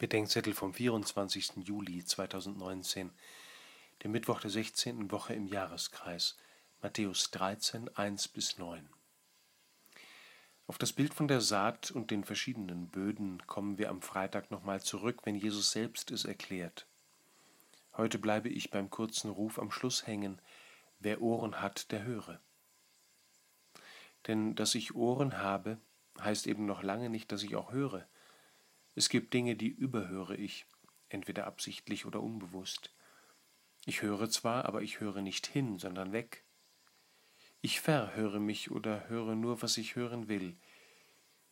Bedenkzettel vom 24. Juli 2019, dem Mittwoch der 16. Woche im Jahreskreis, Matthäus 13, 1 bis 9. Auf das Bild von der Saat und den verschiedenen Böden kommen wir am Freitag nochmal zurück, wenn Jesus selbst es erklärt. Heute bleibe ich beim kurzen Ruf am Schluss hängen, wer Ohren hat, der höre. Denn dass ich Ohren habe, heißt eben noch lange nicht, dass ich auch höre. Es gibt Dinge, die überhöre ich, entweder absichtlich oder unbewusst. Ich höre zwar, aber ich höre nicht hin, sondern weg. Ich verhöre mich oder höre nur, was ich hören will.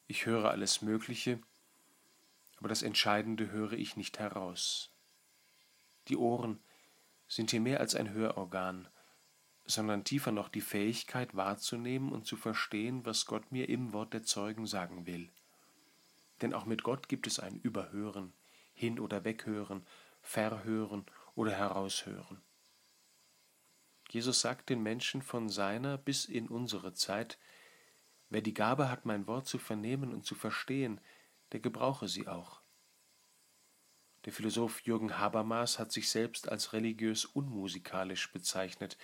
Ich höre alles Mögliche, aber das Entscheidende höre ich nicht heraus. Die Ohren sind hier mehr als ein Hörorgan, sondern tiefer noch die Fähigkeit wahrzunehmen und zu verstehen, was Gott mir im Wort der Zeugen sagen will. Denn auch mit Gott gibt es ein Überhören, Hin- oder Weghören, Verhören oder Heraushören. Jesus sagt den Menschen von seiner bis in unsere Zeit, wer die Gabe hat, mein Wort zu vernehmen und zu verstehen, der gebrauche sie auch. Der Philosoph Jürgen Habermas hat sich selbst als religiös unmusikalisch bezeichnet.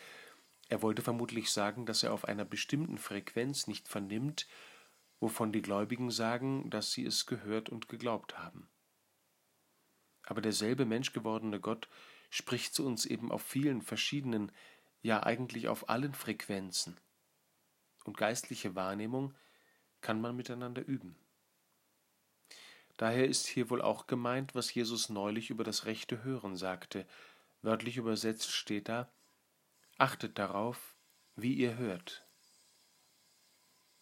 Er wollte vermutlich sagen, dass er auf einer bestimmten Frequenz nicht vernimmt, wovon die Gläubigen sagen, dass sie es gehört und geglaubt haben. Aber derselbe menschgewordene Gott spricht zu uns eben auf vielen verschiedenen, ja eigentlich auf allen Frequenzen. Und geistliche Wahrnehmung kann man miteinander üben. Daher ist hier wohl auch gemeint, was Jesus neulich über das rechte Hören sagte. Wörtlich übersetzt steht da, Achtet darauf, wie ihr hört.